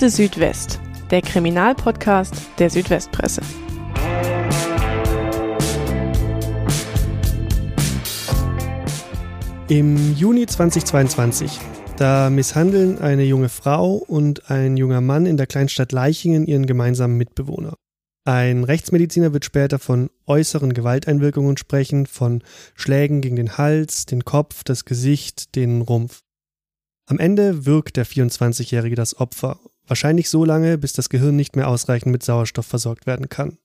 Akte Südwest, der Kriminalpodcast der Südwestpresse. Im Juni 2022, da misshandeln eine junge Frau und ein junger Mann in der Kleinstadt Leichingen ihren gemeinsamen Mitbewohner. Ein Rechtsmediziner wird später von äußeren Gewalteinwirkungen sprechen, von Schlägen gegen den Hals, den Kopf, das Gesicht, den Rumpf. Am Ende wirkt der 24-Jährige das Opfer, wahrscheinlich so lange, bis das Gehirn nicht mehr ausreichend mit Sauerstoff versorgt werden kann.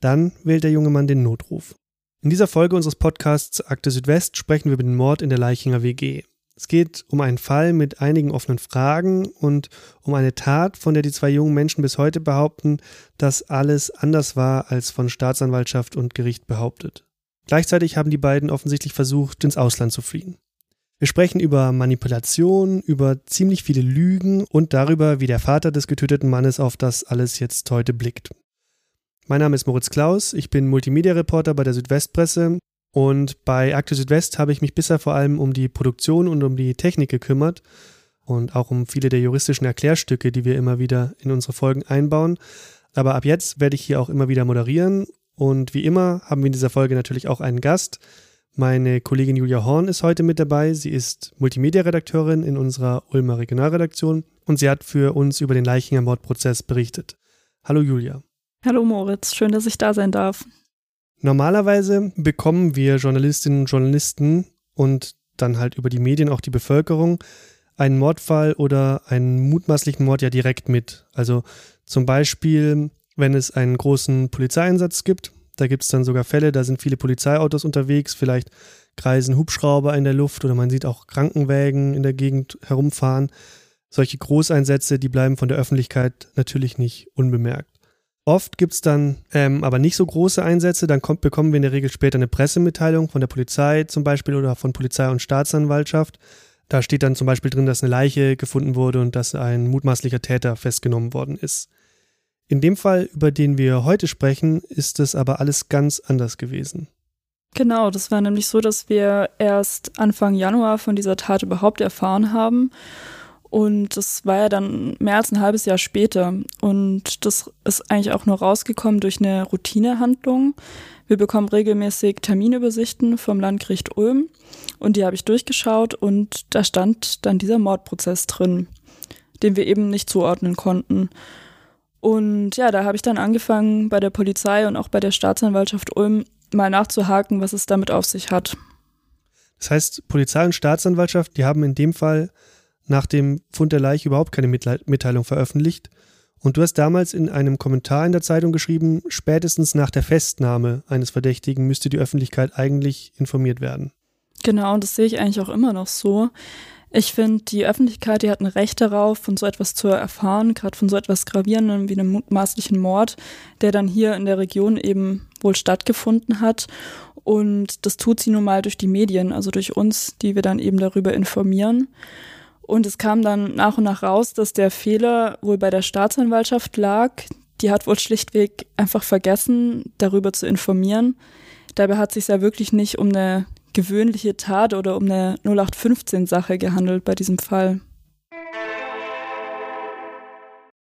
Dann wählt der junge Mann den Notruf. In dieser Folge unseres Podcasts Akte Südwest sprechen wir über den Mord in der Leichinger WG. Es geht um einen Fall mit einigen offenen Fragen und um eine Tat, von der die zwei jungen Menschen bis heute behaupten, dass alles anders war als von Staatsanwaltschaft und Gericht behauptet. Gleichzeitig haben die beiden offensichtlich versucht, ins Ausland zu fliehen. Wir sprechen über Manipulation, über ziemlich viele Lügen und darüber, wie der Vater des getöteten Mannes auf das alles jetzt heute blickt. Mein Name ist Moritz Klaus, ich bin Multimedia-Reporter bei der Südwestpresse und bei Akte Südwest habe ich mich bisher vor allem um die Produktion und um die Technik gekümmert und auch um viele der juristischen Erklärstücke, die wir immer wieder in unsere Folgen einbauen. Aber ab jetzt werde ich hier auch immer wieder moderieren und wie immer haben wir in dieser Folge natürlich auch einen Gast. Meine Kollegin Julia Horn ist heute mit dabei. Sie ist Multimedia-Redakteurin in unserer Ulmer Regionalredaktion und sie hat für uns über den Leichinger Mordprozess berichtet. Hallo Julia. Hallo Moritz, schön, dass ich da sein darf. Normalerweise bekommen wir Journalistinnen und Journalisten und dann halt über die Medien auch die Bevölkerung einen Mordfall oder einen mutmaßlichen Mord ja direkt mit. Also zum Beispiel, wenn es einen großen Polizeieinsatz gibt da gibt es dann sogar Fälle, da sind viele Polizeiautos unterwegs, vielleicht kreisen Hubschrauber in der Luft oder man sieht auch Krankenwägen in der Gegend herumfahren. Solche Großeinsätze, die bleiben von der Öffentlichkeit natürlich nicht unbemerkt. Oft gibt es dann ähm, aber nicht so große Einsätze, dann kommt, bekommen wir in der Regel später eine Pressemitteilung von der Polizei zum Beispiel oder von Polizei und Staatsanwaltschaft. Da steht dann zum Beispiel drin, dass eine Leiche gefunden wurde und dass ein mutmaßlicher Täter festgenommen worden ist. In dem Fall, über den wir heute sprechen, ist es aber alles ganz anders gewesen. Genau, das war nämlich so, dass wir erst Anfang Januar von dieser Tat überhaupt erfahren haben. Und das war ja dann mehr als ein halbes Jahr später. Und das ist eigentlich auch nur rausgekommen durch eine Routinehandlung. Wir bekommen regelmäßig Terminübersichten vom Landgericht Ulm. Und die habe ich durchgeschaut und da stand dann dieser Mordprozess drin, den wir eben nicht zuordnen konnten. Und ja, da habe ich dann angefangen, bei der Polizei und auch bei der Staatsanwaltschaft Ulm mal nachzuhaken, was es damit auf sich hat. Das heißt, Polizei und Staatsanwaltschaft, die haben in dem Fall nach dem Fund der Leiche überhaupt keine Mitteilung veröffentlicht. Und du hast damals in einem Kommentar in der Zeitung geschrieben, spätestens nach der Festnahme eines Verdächtigen müsste die Öffentlichkeit eigentlich informiert werden. Genau, und das sehe ich eigentlich auch immer noch so. Ich finde, die Öffentlichkeit, die hat ein Recht darauf, von so etwas zu erfahren, gerade von so etwas Gravierendem wie einem mutmaßlichen Mord, der dann hier in der Region eben wohl stattgefunden hat. Und das tut sie nun mal durch die Medien, also durch uns, die wir dann eben darüber informieren. Und es kam dann nach und nach raus, dass der Fehler wohl bei der Staatsanwaltschaft lag. Die hat wohl schlichtweg einfach vergessen, darüber zu informieren. Dabei hat es sich ja wirklich nicht um eine gewöhnliche Tat oder um eine 0815-Sache gehandelt bei diesem Fall.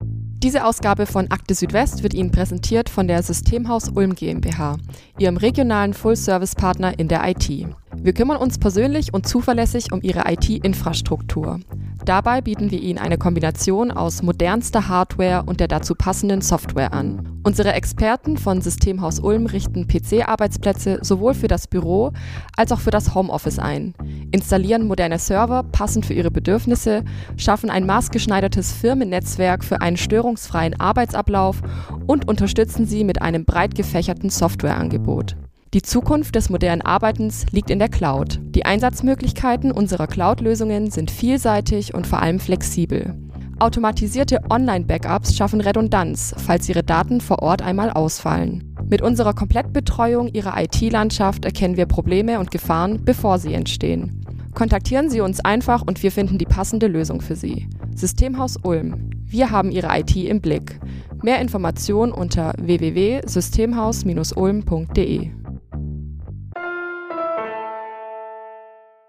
Diese Ausgabe von Akte Südwest wird Ihnen präsentiert von der Systemhaus Ulm GmbH, Ihrem regionalen Full-Service-Partner in der IT. Wir kümmern uns persönlich und zuverlässig um Ihre IT-Infrastruktur. Dabei bieten wir Ihnen eine Kombination aus modernster Hardware und der dazu passenden Software an. Unsere Experten von Systemhaus Ulm richten PC-Arbeitsplätze sowohl für das Büro als auch für das Homeoffice ein, installieren moderne Server passend für Ihre Bedürfnisse, schaffen ein maßgeschneidertes Firmennetzwerk für einen störungsfreien Arbeitsablauf und unterstützen Sie mit einem breit gefächerten Softwareangebot. Die Zukunft des modernen Arbeitens liegt in der Cloud. Die Einsatzmöglichkeiten unserer Cloud-Lösungen sind vielseitig und vor allem flexibel. Automatisierte Online-Backups schaffen Redundanz, falls Ihre Daten vor Ort einmal ausfallen. Mit unserer Komplettbetreuung Ihrer IT-Landschaft erkennen wir Probleme und Gefahren, bevor sie entstehen. Kontaktieren Sie uns einfach und wir finden die passende Lösung für Sie. Systemhaus Ulm. Wir haben Ihre IT im Blick. Mehr Informationen unter www.systemhaus-ulm.de.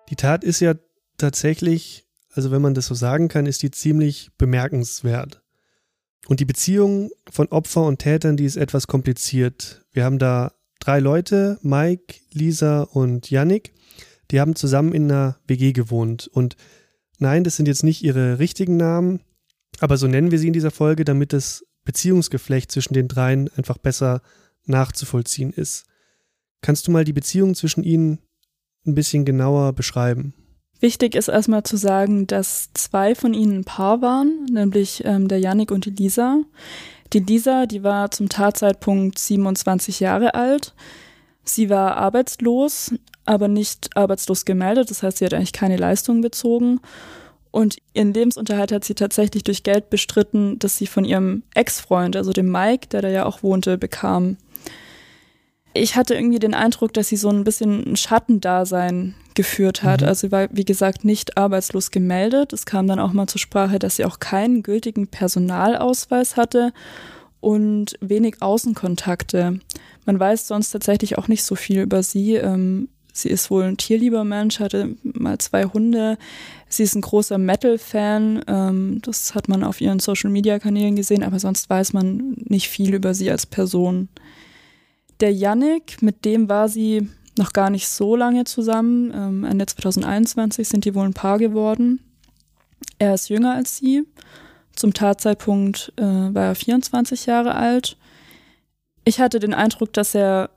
Die Tat ist ja tatsächlich, also wenn man das so sagen kann, ist die ziemlich bemerkenswert. Und die Beziehung von Opfer und Tätern, die ist etwas kompliziert. Wir haben da drei Leute, Mike, Lisa und Yannick, die haben zusammen in einer WG gewohnt. Und nein, das sind jetzt nicht ihre richtigen Namen, aber so nennen wir sie in dieser Folge, damit das Beziehungsgeflecht zwischen den dreien einfach besser nachzuvollziehen ist. Kannst du mal die Beziehung zwischen ihnen ein bisschen genauer beschreiben? Wichtig ist erstmal zu sagen, dass zwei von ihnen ein Paar waren, nämlich ähm, der Yannick und die Lisa. Die Lisa, die war zum Tatzeitpunkt 27 Jahre alt. Sie war arbeitslos, aber nicht arbeitslos gemeldet. Das heißt, sie hat eigentlich keine Leistung bezogen. Und ihren Lebensunterhalt hat sie tatsächlich durch Geld bestritten, das sie von ihrem Ex-Freund, also dem Mike, der da ja auch wohnte, bekam ich hatte irgendwie den Eindruck, dass sie so ein bisschen ein Schattendasein geführt hat. Mhm. Also sie war, wie gesagt, nicht arbeitslos gemeldet. Es kam dann auch mal zur Sprache, dass sie auch keinen gültigen Personalausweis hatte und wenig Außenkontakte. Man weiß sonst tatsächlich auch nicht so viel über sie. Ähm, sie ist wohl ein tierlieber Mensch, hatte mal zwei Hunde. Sie ist ein großer Metal-Fan. Ähm, das hat man auf ihren Social-Media-Kanälen gesehen, aber sonst weiß man nicht viel über sie als Person. Der Yannick, mit dem war sie noch gar nicht so lange zusammen. Ähm, Ende 2021 sind die wohl ein Paar geworden. Er ist jünger als sie. Zum Tatzeitpunkt äh, war er 24 Jahre alt. Ich hatte den Eindruck, dass er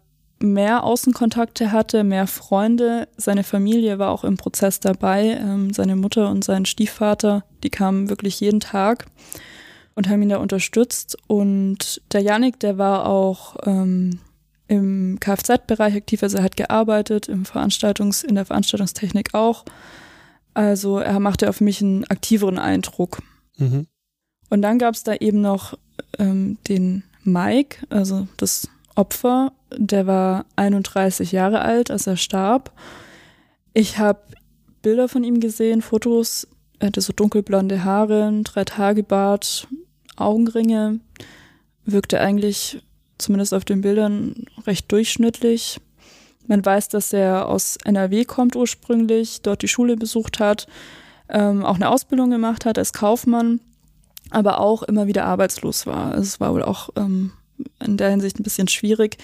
mehr Außenkontakte hatte, mehr Freunde. Seine Familie war auch im Prozess dabei. Ähm, seine Mutter und sein Stiefvater, die kamen wirklich jeden Tag und haben ihn da unterstützt. Und der Yannick, der war auch ähm, im Kfz-Bereich aktiv, also er hat gearbeitet, im Veranstaltungs-, in der Veranstaltungstechnik auch. Also er machte auf mich einen aktiveren Eindruck. Mhm. Und dann gab es da eben noch ähm, den Mike, also das Opfer, der war 31 Jahre alt, als er starb. Ich habe Bilder von ihm gesehen, Fotos. Er hatte so dunkelblonde Haare, ein Drei-Tage-Bart, Augenringe. Wirkte eigentlich zumindest auf den Bildern recht durchschnittlich. Man weiß, dass er aus NRW kommt ursprünglich, dort die Schule besucht hat, ähm, auch eine Ausbildung gemacht hat als Kaufmann, aber auch immer wieder arbeitslos war. Es war wohl auch ähm, in der Hinsicht ein bisschen schwierig.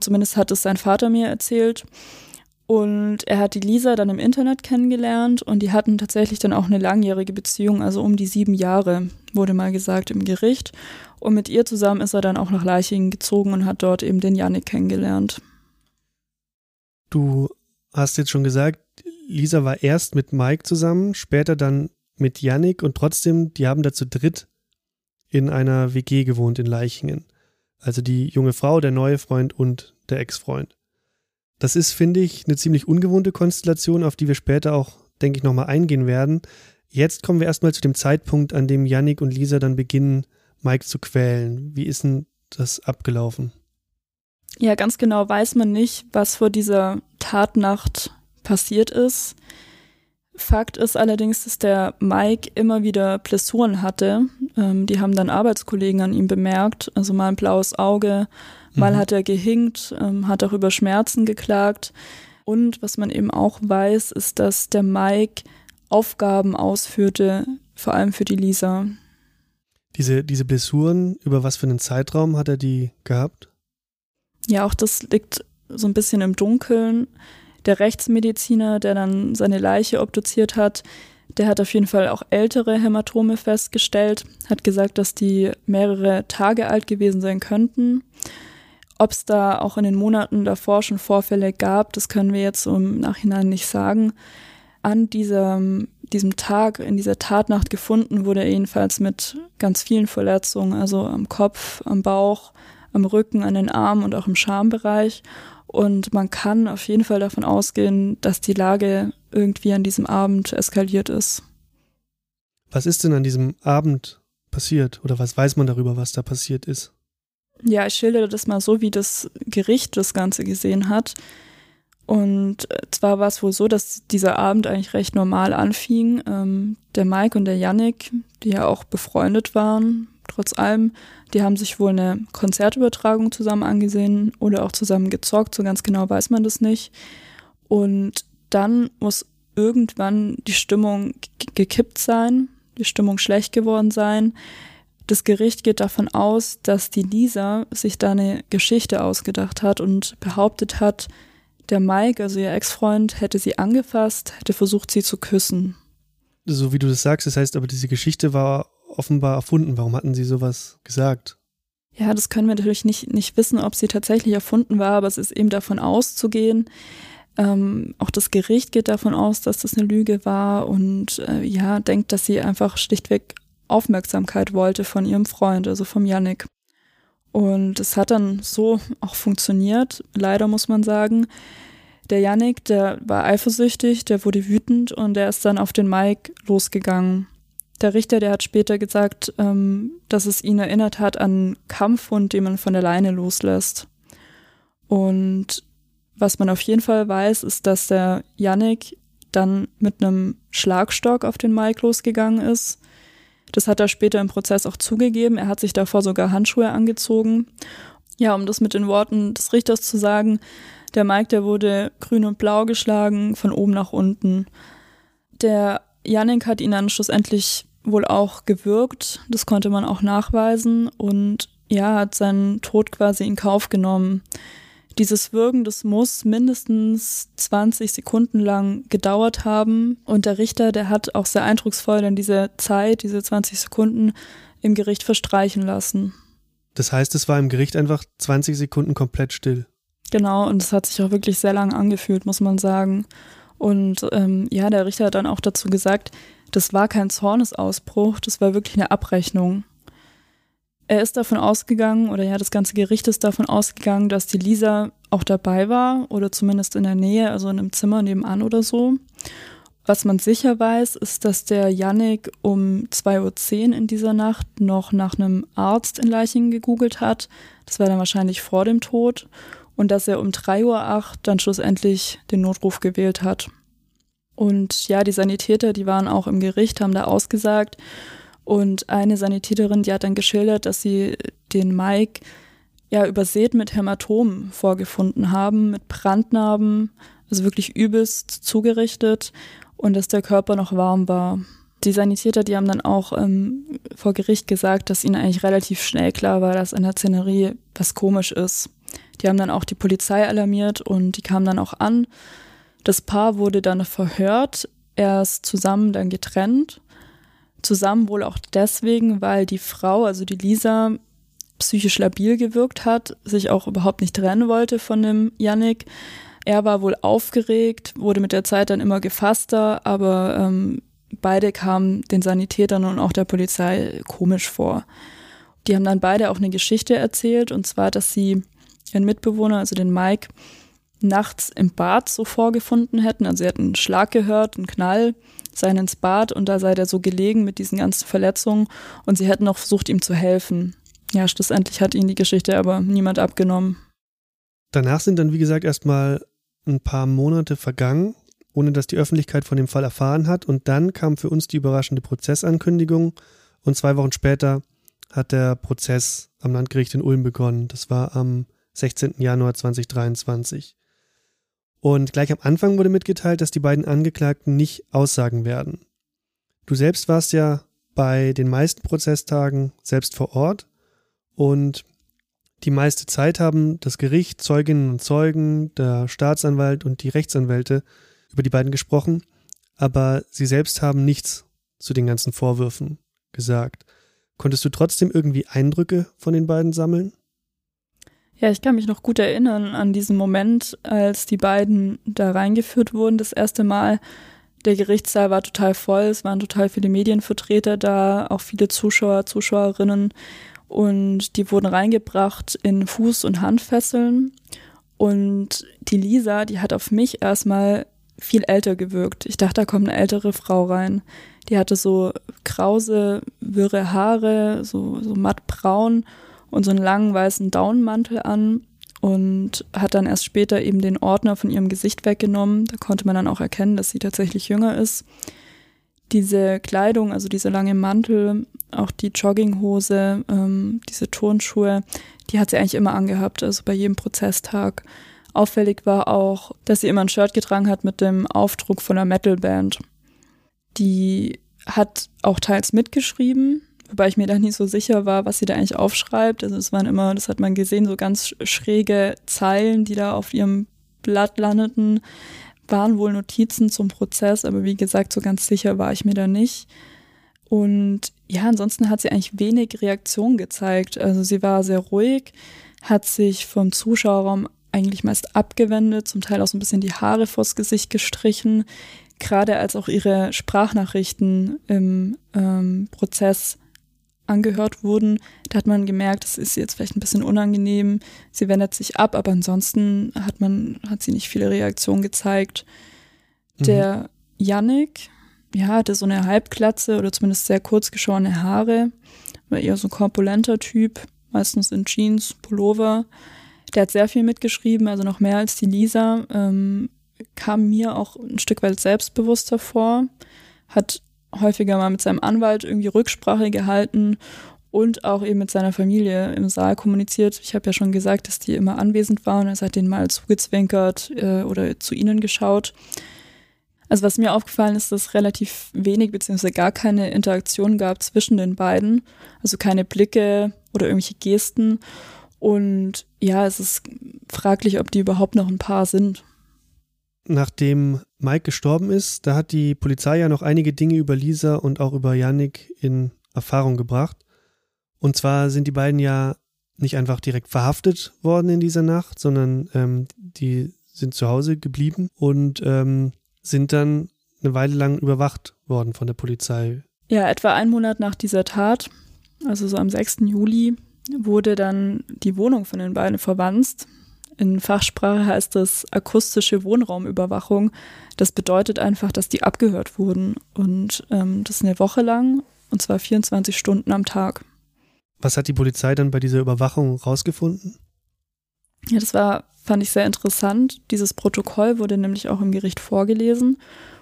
Zumindest hat es sein Vater mir erzählt. Und er hat die Lisa dann im Internet kennengelernt und die hatten tatsächlich dann auch eine langjährige Beziehung, also um die sieben Jahre, wurde mal gesagt im Gericht. Und mit ihr zusammen ist er dann auch nach Leichingen gezogen und hat dort eben den Janik kennengelernt. Du hast jetzt schon gesagt, Lisa war erst mit Mike zusammen, später dann mit Janik und trotzdem, die haben da zu dritt in einer WG gewohnt in Leichingen. Also die junge Frau, der neue Freund und der Ex-Freund. Das ist, finde ich, eine ziemlich ungewohnte Konstellation, auf die wir später auch, denke ich, nochmal eingehen werden. Jetzt kommen wir erstmal zu dem Zeitpunkt, an dem Yannick und Lisa dann beginnen, Mike zu quälen. Wie ist denn das abgelaufen? Ja, ganz genau weiß man nicht, was vor dieser Tatnacht passiert ist. Fakt ist allerdings, dass der Mike immer wieder Blessuren hatte. Ähm, die haben dann Arbeitskollegen an ihm bemerkt. Also mal ein blaues Auge, mal mhm. hat er gehinkt, ähm, hat auch über Schmerzen geklagt. Und was man eben auch weiß, ist, dass der Mike Aufgaben ausführte, vor allem für die Lisa. Diese, diese Blessuren, über was für einen Zeitraum hat er die gehabt? Ja, auch das liegt so ein bisschen im Dunkeln. Der Rechtsmediziner, der dann seine Leiche obduziert hat, der hat auf jeden Fall auch ältere Hämatome festgestellt, hat gesagt, dass die mehrere Tage alt gewesen sein könnten. Ob es da auch in den Monaten davor schon Vorfälle gab, das können wir jetzt im Nachhinein nicht sagen. An diesem diesem Tag, in dieser Tatnacht gefunden wurde er jedenfalls mit ganz vielen Verletzungen, also am Kopf, am Bauch, am Rücken, an den Armen und auch im Schambereich. Und man kann auf jeden Fall davon ausgehen, dass die Lage irgendwie an diesem Abend eskaliert ist. Was ist denn an diesem Abend passiert oder was weiß man darüber, was da passiert ist? Ja, ich schildere das mal so, wie das Gericht das Ganze gesehen hat. Und äh, zwar war es wohl so, dass dieser Abend eigentlich recht normal anfing. Ähm, der Mike und der Yannick, die ja auch befreundet waren, trotz allem, die haben sich wohl eine Konzertübertragung zusammen angesehen oder auch zusammen gezockt, so ganz genau weiß man das nicht. Und dann muss irgendwann die Stimmung gekippt sein, die Stimmung schlecht geworden sein. Das Gericht geht davon aus, dass die Lisa sich da eine Geschichte ausgedacht hat und behauptet hat, der Mike, also ihr Ex-Freund, hätte sie angefasst, hätte versucht, sie zu küssen. So wie du das sagst, das heißt aber, diese Geschichte war offenbar erfunden. Warum hatten sie sowas gesagt? Ja, das können wir natürlich nicht, nicht wissen, ob sie tatsächlich erfunden war, aber es ist eben davon auszugehen. Ähm, auch das Gericht geht davon aus, dass das eine Lüge war und äh, ja, denkt, dass sie einfach schlichtweg Aufmerksamkeit wollte von ihrem Freund, also vom Yannick. Und es hat dann so auch funktioniert, leider muss man sagen. Der Yannick, der war eifersüchtig, der wurde wütend und der ist dann auf den Mike losgegangen. Der Richter, der hat später gesagt, ähm, dass es ihn erinnert hat an Kampfhund, den man von der Leine loslässt. Und was man auf jeden Fall weiß, ist, dass der Yannick dann mit einem Schlagstock auf den Mike losgegangen ist das hat er später im Prozess auch zugegeben. Er hat sich davor sogar Handschuhe angezogen. Ja, um das mit den Worten des Richters zu sagen, der Mike, der wurde grün und blau geschlagen, von oben nach unten. Der Yannick hat ihn dann schlussendlich wohl auch gewürgt. Das konnte man auch nachweisen und ja, hat seinen Tod quasi in Kauf genommen. Dieses Würgen, das muss mindestens 20 Sekunden lang gedauert haben. Und der Richter, der hat auch sehr eindrucksvoll dann diese Zeit, diese 20 Sekunden im Gericht verstreichen lassen. Das heißt, es war im Gericht einfach 20 Sekunden komplett still. Genau, und es hat sich auch wirklich sehr lang angefühlt, muss man sagen. Und ähm, ja, der Richter hat dann auch dazu gesagt, das war kein Zornesausbruch, das war wirklich eine Abrechnung. Er ist davon ausgegangen, oder ja, das ganze Gericht ist davon ausgegangen, dass die Lisa auch dabei war oder zumindest in der Nähe, also in einem Zimmer nebenan oder so. Was man sicher weiß, ist, dass der Yannick um 2.10 Uhr in dieser Nacht noch nach einem Arzt in Leichingen gegoogelt hat. Das war dann wahrscheinlich vor dem Tod. Und dass er um 3.08 Uhr dann schlussendlich den Notruf gewählt hat. Und ja, die Sanitäter, die waren auch im Gericht, haben da ausgesagt. Und eine Sanitäterin, die hat dann geschildert, dass sie den Mike ja übersät mit Hämatomen vorgefunden haben, mit Brandnarben, also wirklich übelst zugerichtet und dass der Körper noch warm war. Die Sanitäter, die haben dann auch ähm, vor Gericht gesagt, dass ihnen eigentlich relativ schnell klar war, dass in der Szenerie was komisch ist. Die haben dann auch die Polizei alarmiert und die kamen dann auch an. Das Paar wurde dann verhört, erst zusammen, dann getrennt zusammen wohl auch deswegen, weil die Frau, also die Lisa, psychisch labil gewirkt hat, sich auch überhaupt nicht trennen wollte von dem Yannick. Er war wohl aufgeregt, wurde mit der Zeit dann immer gefasster, aber ähm, beide kamen den Sanitätern und auch der Polizei komisch vor. Die haben dann beide auch eine Geschichte erzählt, und zwar, dass sie ihren Mitbewohner, also den Mike, nachts im Bad so vorgefunden hätten. Also sie hatten einen Schlag gehört, einen Knall seien ins Bad und da sei der so gelegen mit diesen ganzen Verletzungen und sie hätten auch versucht, ihm zu helfen. Ja, schlussendlich hat ihnen die Geschichte aber niemand abgenommen. Danach sind dann, wie gesagt, erstmal ein paar Monate vergangen, ohne dass die Öffentlichkeit von dem Fall erfahren hat. Und dann kam für uns die überraschende Prozessankündigung. Und zwei Wochen später hat der Prozess am Landgericht in Ulm begonnen. Das war am 16. Januar 2023. Und gleich am Anfang wurde mitgeteilt, dass die beiden Angeklagten nicht aussagen werden. Du selbst warst ja bei den meisten Prozesstagen selbst vor Ort und die meiste Zeit haben das Gericht, Zeuginnen und Zeugen, der Staatsanwalt und die Rechtsanwälte über die beiden gesprochen, aber sie selbst haben nichts zu den ganzen Vorwürfen gesagt. Konntest du trotzdem irgendwie Eindrücke von den beiden sammeln? Ja, ich kann mich noch gut erinnern an diesen Moment, als die beiden da reingeführt wurden, das erste Mal. Der Gerichtssaal war total voll, es waren total viele Medienvertreter da, auch viele Zuschauer, Zuschauerinnen. Und die wurden reingebracht in Fuß- und Handfesseln. Und die Lisa, die hat auf mich erstmal viel älter gewirkt. Ich dachte, da kommt eine ältere Frau rein. Die hatte so krause, wirre Haare, so, so mattbraun und so einen langen weißen Daunenmantel an und hat dann erst später eben den Ordner von ihrem Gesicht weggenommen. Da konnte man dann auch erkennen, dass sie tatsächlich jünger ist. Diese Kleidung, also dieser lange Mantel, auch die Jogginghose, ähm, diese Turnschuhe, die hat sie eigentlich immer angehabt, also bei jedem Prozesstag. Auffällig war auch, dass sie immer ein Shirt getragen hat mit dem Aufdruck von einer Metalband. Die hat auch teils mitgeschrieben, wobei ich mir da nie so sicher war, was sie da eigentlich aufschreibt. Also es waren immer, das hat man gesehen, so ganz schräge Zeilen, die da auf ihrem Blatt landeten, waren wohl Notizen zum Prozess, aber wie gesagt, so ganz sicher war ich mir da nicht. Und ja, ansonsten hat sie eigentlich wenig Reaktion gezeigt. Also sie war sehr ruhig, hat sich vom Zuschauerraum eigentlich meist abgewendet, zum Teil auch so ein bisschen die Haare vors Gesicht gestrichen, gerade als auch ihre Sprachnachrichten im ähm, Prozess angehört wurden, da hat man gemerkt, das ist jetzt vielleicht ein bisschen unangenehm. Sie wendet sich ab, aber ansonsten hat man, hat sie nicht viele Reaktionen gezeigt. Mhm. Der Yannick, ja, hatte so eine Halbglatze oder zumindest sehr kurz geschorene Haare, war eher so ein korpulenter Typ, meistens in Jeans, Pullover. Der hat sehr viel mitgeschrieben, also noch mehr als die Lisa. Ähm, kam mir auch ein Stück weit selbstbewusster vor, hat häufiger mal mit seinem Anwalt irgendwie Rücksprache gehalten und auch eben mit seiner Familie im Saal kommuniziert. Ich habe ja schon gesagt, dass die immer anwesend waren. Er hat denen mal zugezwinkert äh, oder zu ihnen geschaut. Also was mir aufgefallen ist, dass relativ wenig bzw. gar keine Interaktion gab zwischen den beiden. Also keine Blicke oder irgendwelche Gesten. Und ja, es ist fraglich, ob die überhaupt noch ein Paar sind nachdem Mike gestorben ist, da hat die Polizei ja noch einige Dinge über Lisa und auch über Yannick in Erfahrung gebracht. Und zwar sind die beiden ja nicht einfach direkt verhaftet worden in dieser Nacht, sondern ähm, die sind zu Hause geblieben und ähm, sind dann eine Weile lang überwacht worden von der Polizei. Ja, etwa einen Monat nach dieser Tat, also so am 6. Juli, wurde dann die Wohnung von den beiden verwandt. In Fachsprache heißt das akustische Wohnraumüberwachung. Das bedeutet einfach, dass die abgehört wurden. Und ähm, das eine Woche lang, und zwar 24 Stunden am Tag. Was hat die Polizei dann bei dieser Überwachung rausgefunden? Ja, das war, fand ich sehr interessant. Dieses Protokoll wurde nämlich auch im Gericht vorgelesen.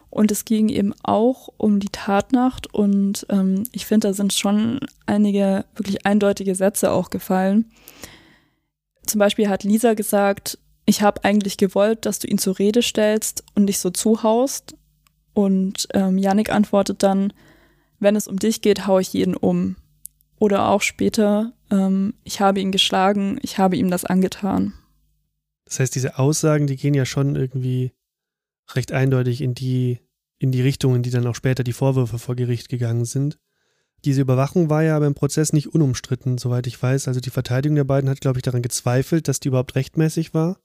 Und es ging eben auch um die Tatnacht. Und ähm, ich finde, da sind schon einige wirklich eindeutige Sätze auch gefallen. Zum Beispiel hat Lisa gesagt, ich habe eigentlich gewollt, dass du ihn zur Rede stellst und dich so zuhaust. Und ähm, Yannick antwortet dann, wenn es um dich geht, haue ich jeden um. Oder auch später, ähm, ich habe ihn geschlagen, ich habe ihm das angetan. Das heißt, diese Aussagen, die gehen ja schon irgendwie recht eindeutig in die, in die Richtung, in die dann auch später die Vorwürfe vor Gericht gegangen sind. Diese Überwachung war ja aber im Prozess nicht unumstritten, soweit ich weiß. Also die Verteidigung der beiden hat, glaube ich, daran gezweifelt, dass die überhaupt rechtmäßig war.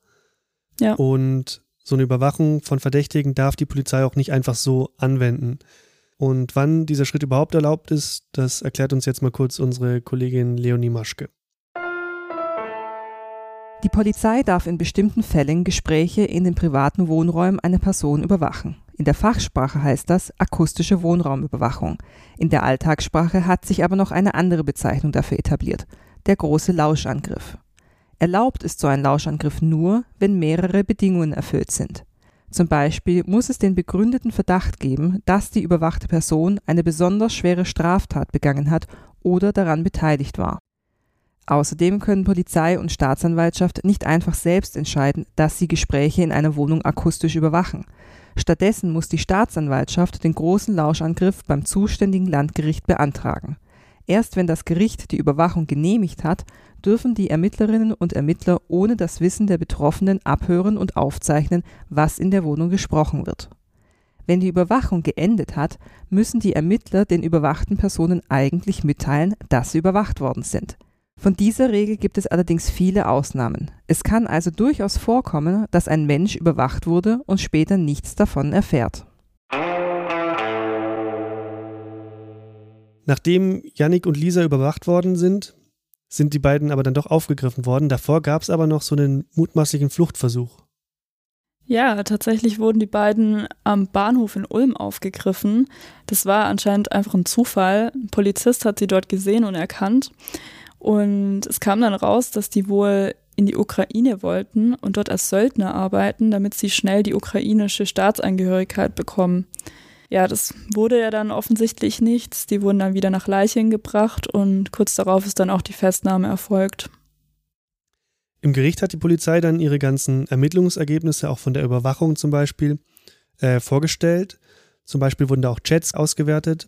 Ja. Und so eine Überwachung von Verdächtigen darf die Polizei auch nicht einfach so anwenden. Und wann dieser Schritt überhaupt erlaubt ist, das erklärt uns jetzt mal kurz unsere Kollegin Leonie Maschke. Die Polizei darf in bestimmten Fällen Gespräche in den privaten Wohnräumen einer Person überwachen. In der Fachsprache heißt das akustische Wohnraumüberwachung. In der Alltagssprache hat sich aber noch eine andere Bezeichnung dafür etabliert, der große Lauschangriff. Erlaubt ist so ein Lauschangriff nur, wenn mehrere Bedingungen erfüllt sind. Zum Beispiel muss es den begründeten Verdacht geben, dass die überwachte Person eine besonders schwere Straftat begangen hat oder daran beteiligt war. Außerdem können Polizei und Staatsanwaltschaft nicht einfach selbst entscheiden, dass sie Gespräche in einer Wohnung akustisch überwachen. Stattdessen muss die Staatsanwaltschaft den großen Lauschangriff beim zuständigen Landgericht beantragen. Erst wenn das Gericht die Überwachung genehmigt hat, dürfen die Ermittlerinnen und Ermittler ohne das Wissen der Betroffenen abhören und aufzeichnen, was in der Wohnung gesprochen wird. Wenn die Überwachung geendet hat, müssen die Ermittler den überwachten Personen eigentlich mitteilen, dass sie überwacht worden sind. Von dieser Regel gibt es allerdings viele Ausnahmen. Es kann also durchaus vorkommen, dass ein Mensch überwacht wurde und später nichts davon erfährt. Nachdem Yannick und Lisa überwacht worden sind, sind die beiden aber dann doch aufgegriffen worden. Davor gab es aber noch so einen mutmaßlichen Fluchtversuch. Ja, tatsächlich wurden die beiden am Bahnhof in Ulm aufgegriffen. Das war anscheinend einfach ein Zufall. Ein Polizist hat sie dort gesehen und erkannt. Und es kam dann raus, dass die wohl in die Ukraine wollten und dort als Söldner arbeiten, damit sie schnell die ukrainische Staatsangehörigkeit bekommen. Ja, das wurde ja dann offensichtlich nichts. Die wurden dann wieder nach Leichen gebracht und kurz darauf ist dann auch die Festnahme erfolgt. Im Gericht hat die Polizei dann ihre ganzen Ermittlungsergebnisse, auch von der Überwachung zum Beispiel, äh, vorgestellt. Zum Beispiel wurden da auch Chats ausgewertet.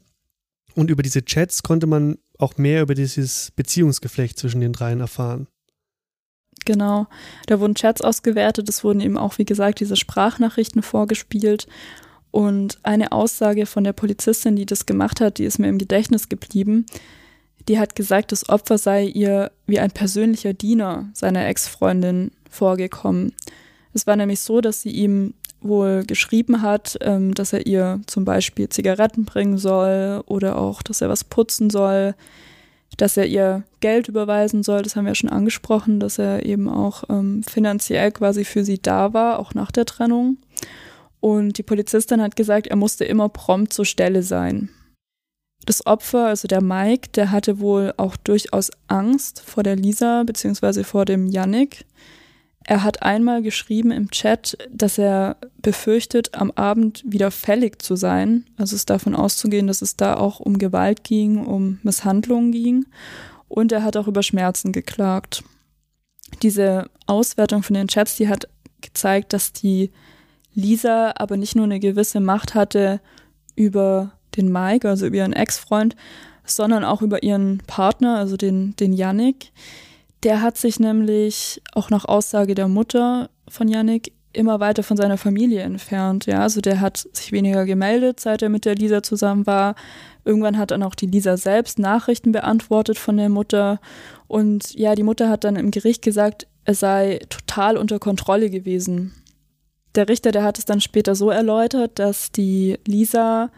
Und über diese Chats konnte man auch mehr über dieses Beziehungsgeflecht zwischen den dreien erfahren. Genau, da wurden Chats ausgewertet, es wurden eben auch, wie gesagt, diese Sprachnachrichten vorgespielt. Und eine Aussage von der Polizistin, die das gemacht hat, die ist mir im Gedächtnis geblieben. Die hat gesagt, das Opfer sei ihr wie ein persönlicher Diener seiner Ex-Freundin vorgekommen. Es war nämlich so, dass sie ihm wohl geschrieben hat, ähm, dass er ihr zum Beispiel Zigaretten bringen soll oder auch, dass er was putzen soll, dass er ihr Geld überweisen soll. Das haben wir ja schon angesprochen, dass er eben auch ähm, finanziell quasi für sie da war, auch nach der Trennung. Und die Polizistin hat gesagt, er musste immer prompt zur Stelle sein. Das Opfer, also der Mike, der hatte wohl auch durchaus Angst vor der Lisa bzw. vor dem Yannick. Er hat einmal geschrieben im Chat, dass er befürchtet, am Abend wieder fällig zu sein. Also es ist davon auszugehen, dass es da auch um Gewalt ging, um Misshandlungen ging. Und er hat auch über Schmerzen geklagt. Diese Auswertung von den Chats, die hat gezeigt, dass die Lisa aber nicht nur eine gewisse Macht hatte über den Mike, also über ihren Ex-Freund, sondern auch über ihren Partner, also den, den Yannick. Der hat sich nämlich auch nach Aussage der Mutter von Yannick immer weiter von seiner Familie entfernt. Ja, also der hat sich weniger gemeldet, seit er mit der Lisa zusammen war. Irgendwann hat dann auch die Lisa selbst Nachrichten beantwortet von der Mutter. Und ja, die Mutter hat dann im Gericht gesagt, er sei total unter Kontrolle gewesen. Der Richter, der hat es dann später so erläutert, dass die Lisa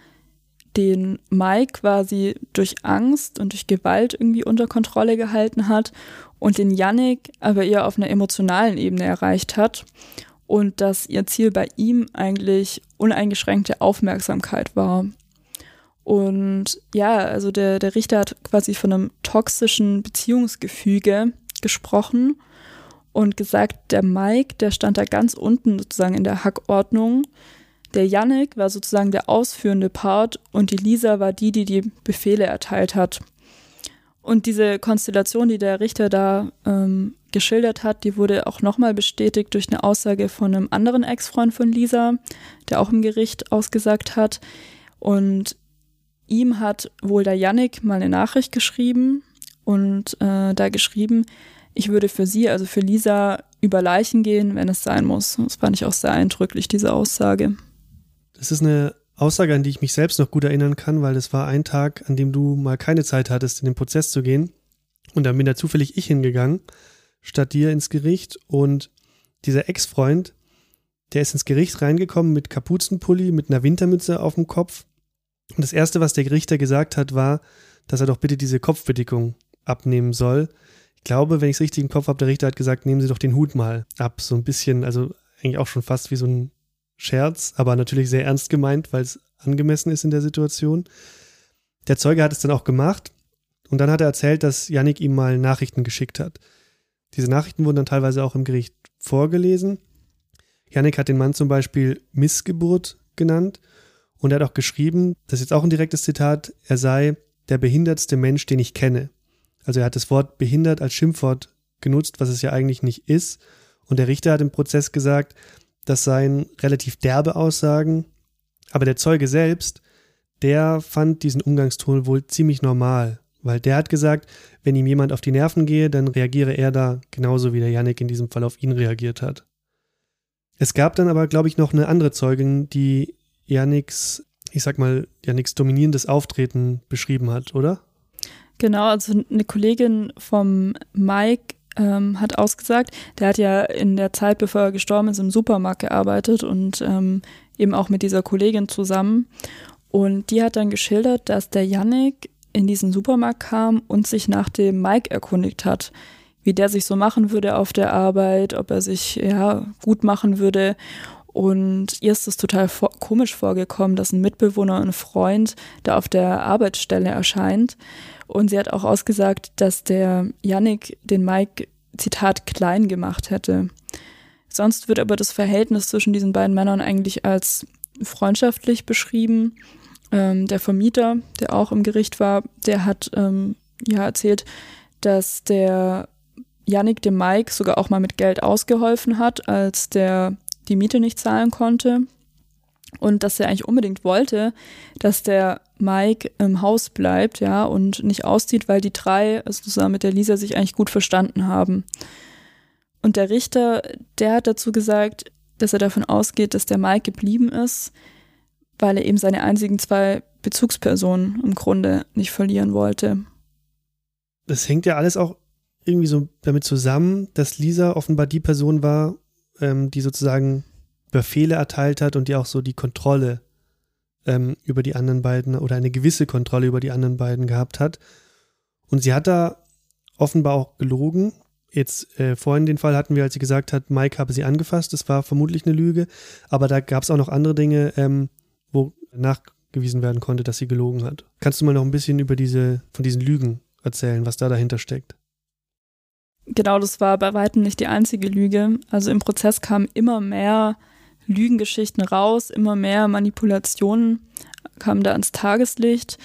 den Mike quasi durch Angst und durch Gewalt irgendwie unter Kontrolle gehalten hat und den Yannick aber eher auf einer emotionalen Ebene erreicht hat und dass ihr Ziel bei ihm eigentlich uneingeschränkte Aufmerksamkeit war. Und ja, also der, der Richter hat quasi von einem toxischen Beziehungsgefüge gesprochen und gesagt, der Mike, der stand da ganz unten sozusagen in der Hackordnung. Der Yannick war sozusagen der ausführende Part und die Lisa war die, die die Befehle erteilt hat. Und diese Konstellation, die der Richter da ähm, geschildert hat, die wurde auch nochmal bestätigt durch eine Aussage von einem anderen Ex-Freund von Lisa, der auch im Gericht ausgesagt hat. Und ihm hat wohl der Yannick mal eine Nachricht geschrieben und äh, da geschrieben, ich würde für sie, also für Lisa, über Leichen gehen, wenn es sein muss. Das fand ich auch sehr eindrücklich, diese Aussage. Das ist eine Aussage, an die ich mich selbst noch gut erinnern kann, weil das war ein Tag, an dem du mal keine Zeit hattest, in den Prozess zu gehen. Und dann bin da zufällig ich hingegangen, statt dir ins Gericht. Und dieser Ex-Freund, der ist ins Gericht reingekommen mit Kapuzenpulli, mit einer Wintermütze auf dem Kopf. Und das Erste, was der Richter gesagt hat, war, dass er doch bitte diese Kopfbedeckung abnehmen soll. Ich glaube, wenn ich es richtig im Kopf habe, der Richter hat gesagt, nehmen Sie doch den Hut mal ab. So ein bisschen, also eigentlich auch schon fast wie so ein Scherz, aber natürlich sehr ernst gemeint, weil es angemessen ist in der Situation. Der Zeuge hat es dann auch gemacht und dann hat er erzählt, dass Yannick ihm mal Nachrichten geschickt hat. Diese Nachrichten wurden dann teilweise auch im Gericht vorgelesen. Yannick hat den Mann zum Beispiel Missgeburt genannt und er hat auch geschrieben, das ist jetzt auch ein direktes Zitat, er sei der behindertste Mensch, den ich kenne. Also er hat das Wort behindert als Schimpfwort genutzt, was es ja eigentlich nicht ist. Und der Richter hat im Prozess gesagt, das seien relativ derbe Aussagen, aber der Zeuge selbst, der fand diesen Umgangston wohl ziemlich normal, weil der hat gesagt, wenn ihm jemand auf die Nerven gehe, dann reagiere er da genauso wie der Yannick in diesem Fall auf ihn reagiert hat. Es gab dann aber, glaube ich, noch eine andere Zeugin, die Yannicks, ich sag mal, Yannicks dominierendes Auftreten beschrieben hat, oder? Genau, also eine Kollegin vom Mike ähm, hat ausgesagt, der hat ja in der Zeit, bevor er gestorben ist, im Supermarkt gearbeitet und ähm, eben auch mit dieser Kollegin zusammen. Und die hat dann geschildert, dass der Yannick in diesen Supermarkt kam und sich nach dem Mike erkundigt hat, wie der sich so machen würde auf der Arbeit, ob er sich ja gut machen würde. Und ihr ist es total vor komisch vorgekommen, dass ein Mitbewohner, ein Freund da auf der Arbeitsstelle erscheint. Und sie hat auch ausgesagt, dass der Yannick den Mike, Zitat, klein gemacht hätte. Sonst wird aber das Verhältnis zwischen diesen beiden Männern eigentlich als freundschaftlich beschrieben. Ähm, der Vermieter, der auch im Gericht war, der hat ähm, ja erzählt, dass der Yannick dem Mike sogar auch mal mit Geld ausgeholfen hat, als der die Miete nicht zahlen konnte. Und dass er eigentlich unbedingt wollte, dass der Mike im Haus bleibt, ja, und nicht auszieht, weil die drei, also zusammen mit der Lisa, sich eigentlich gut verstanden haben. Und der Richter, der hat dazu gesagt, dass er davon ausgeht, dass der Mike geblieben ist, weil er eben seine einzigen zwei Bezugspersonen im Grunde nicht verlieren wollte. Das hängt ja alles auch irgendwie so damit zusammen, dass Lisa offenbar die Person war, ähm, die sozusagen Befehle erteilt hat und die auch so die Kontrolle ähm, über die anderen beiden oder eine gewisse Kontrolle über die anderen beiden gehabt hat. Und sie hat da offenbar auch gelogen. Jetzt äh, vorhin den Fall hatten wir, als sie gesagt hat, Mike habe sie angefasst. Das war vermutlich eine Lüge. Aber da gab es auch noch andere Dinge, ähm, wo nachgewiesen werden konnte, dass sie gelogen hat. Kannst du mal noch ein bisschen über diese, von diesen Lügen erzählen, was da dahinter steckt? Genau, das war bei weitem nicht die einzige Lüge. Also im Prozess kamen immer mehr Lügengeschichten raus, immer mehr Manipulationen kamen da ans Tageslicht.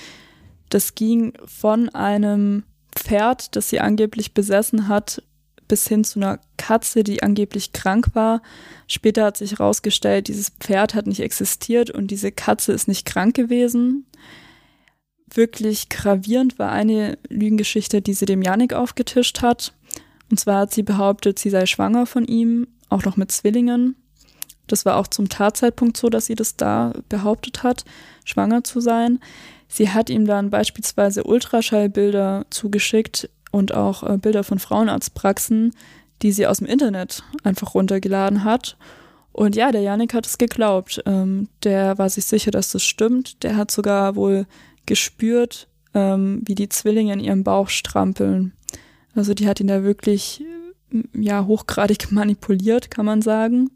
Das ging von einem Pferd, das sie angeblich besessen hat, bis hin zu einer Katze, die angeblich krank war. Später hat sich herausgestellt, dieses Pferd hat nicht existiert und diese Katze ist nicht krank gewesen. Wirklich gravierend war eine Lügengeschichte, die sie dem Janik aufgetischt hat. Und zwar hat sie behauptet, sie sei schwanger von ihm, auch noch mit Zwillingen. Das war auch zum Tatzeitpunkt so, dass sie das da behauptet hat, schwanger zu sein. Sie hat ihm dann beispielsweise Ultraschallbilder zugeschickt und auch äh, Bilder von Frauenarztpraxen, die sie aus dem Internet einfach runtergeladen hat. Und ja, der Janik hat es geglaubt. Ähm, der war sich sicher, dass das stimmt. Der hat sogar wohl gespürt, ähm, wie die Zwillinge in ihrem Bauch strampeln. Also die hat ihn da wirklich ja hochgradig manipuliert, kann man sagen.